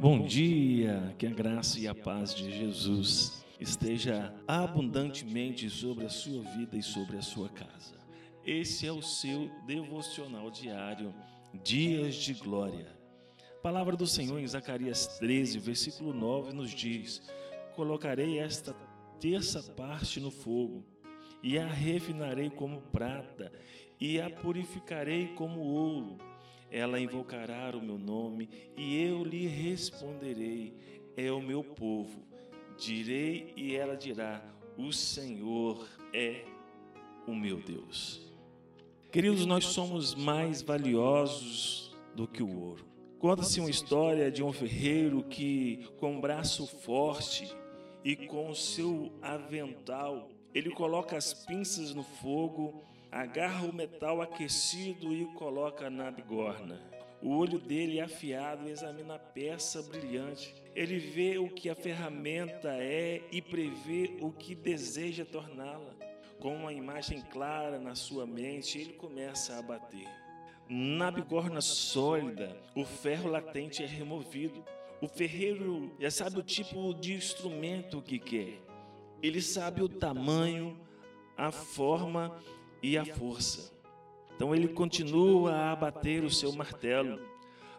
Bom dia, que a graça e a paz de Jesus esteja abundantemente sobre a sua vida e sobre a sua casa. Esse é o seu devocional diário, Dias de Glória. A palavra do Senhor em Zacarias 13, versículo 9 nos diz: Colocarei esta terça parte no fogo, e a refinarei como prata, e a purificarei como ouro ela invocará o meu nome e eu lhe responderei: É o meu povo. Direi e ela dirá: O Senhor é o meu Deus. Queridos, nós somos mais valiosos do que o ouro. Conta-se uma história de um ferreiro que, com um braço forte e com o seu avental, ele coloca as pinças no fogo agarra o metal aquecido e o coloca na bigorna. O olho dele é afiado examina a peça brilhante. Ele vê o que a ferramenta é e prevê o que deseja torná-la. Com uma imagem clara na sua mente, ele começa a bater. Na bigorna sólida, o ferro latente é removido. O ferreiro já sabe o tipo de instrumento que quer. Ele sabe o tamanho, a forma e a força. Então ele continua a bater o seu martelo.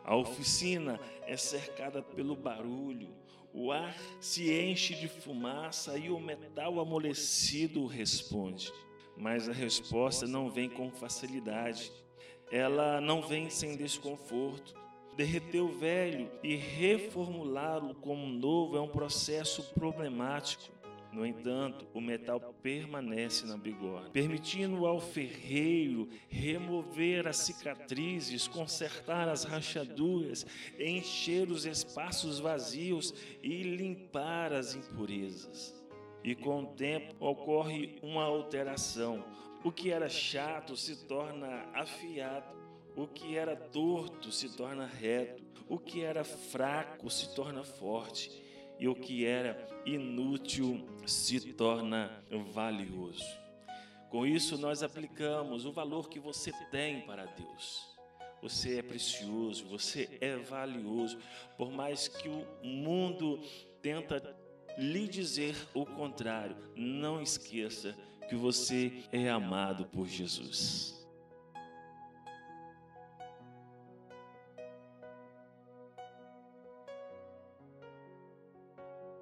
A oficina é cercada pelo barulho, o ar se enche de fumaça e o metal amolecido responde. Mas a resposta não vem com facilidade, ela não vem sem desconforto. Derreter o velho e reformulá-lo como novo é um processo problemático. No entanto, o metal permanece na bigorna, permitindo ao ferreiro remover as cicatrizes, consertar as rachaduras, encher os espaços vazios e limpar as impurezas. E com o tempo ocorre uma alteração. O que era chato se torna afiado, o que era torto se torna reto, o que era fraco se torna forte e o que era inútil se torna valioso. Com isso, nós aplicamos o valor que você tem para Deus. Você é precioso, você é valioso, por mais que o mundo tenta lhe dizer o contrário, não esqueça que você é amado por Jesus.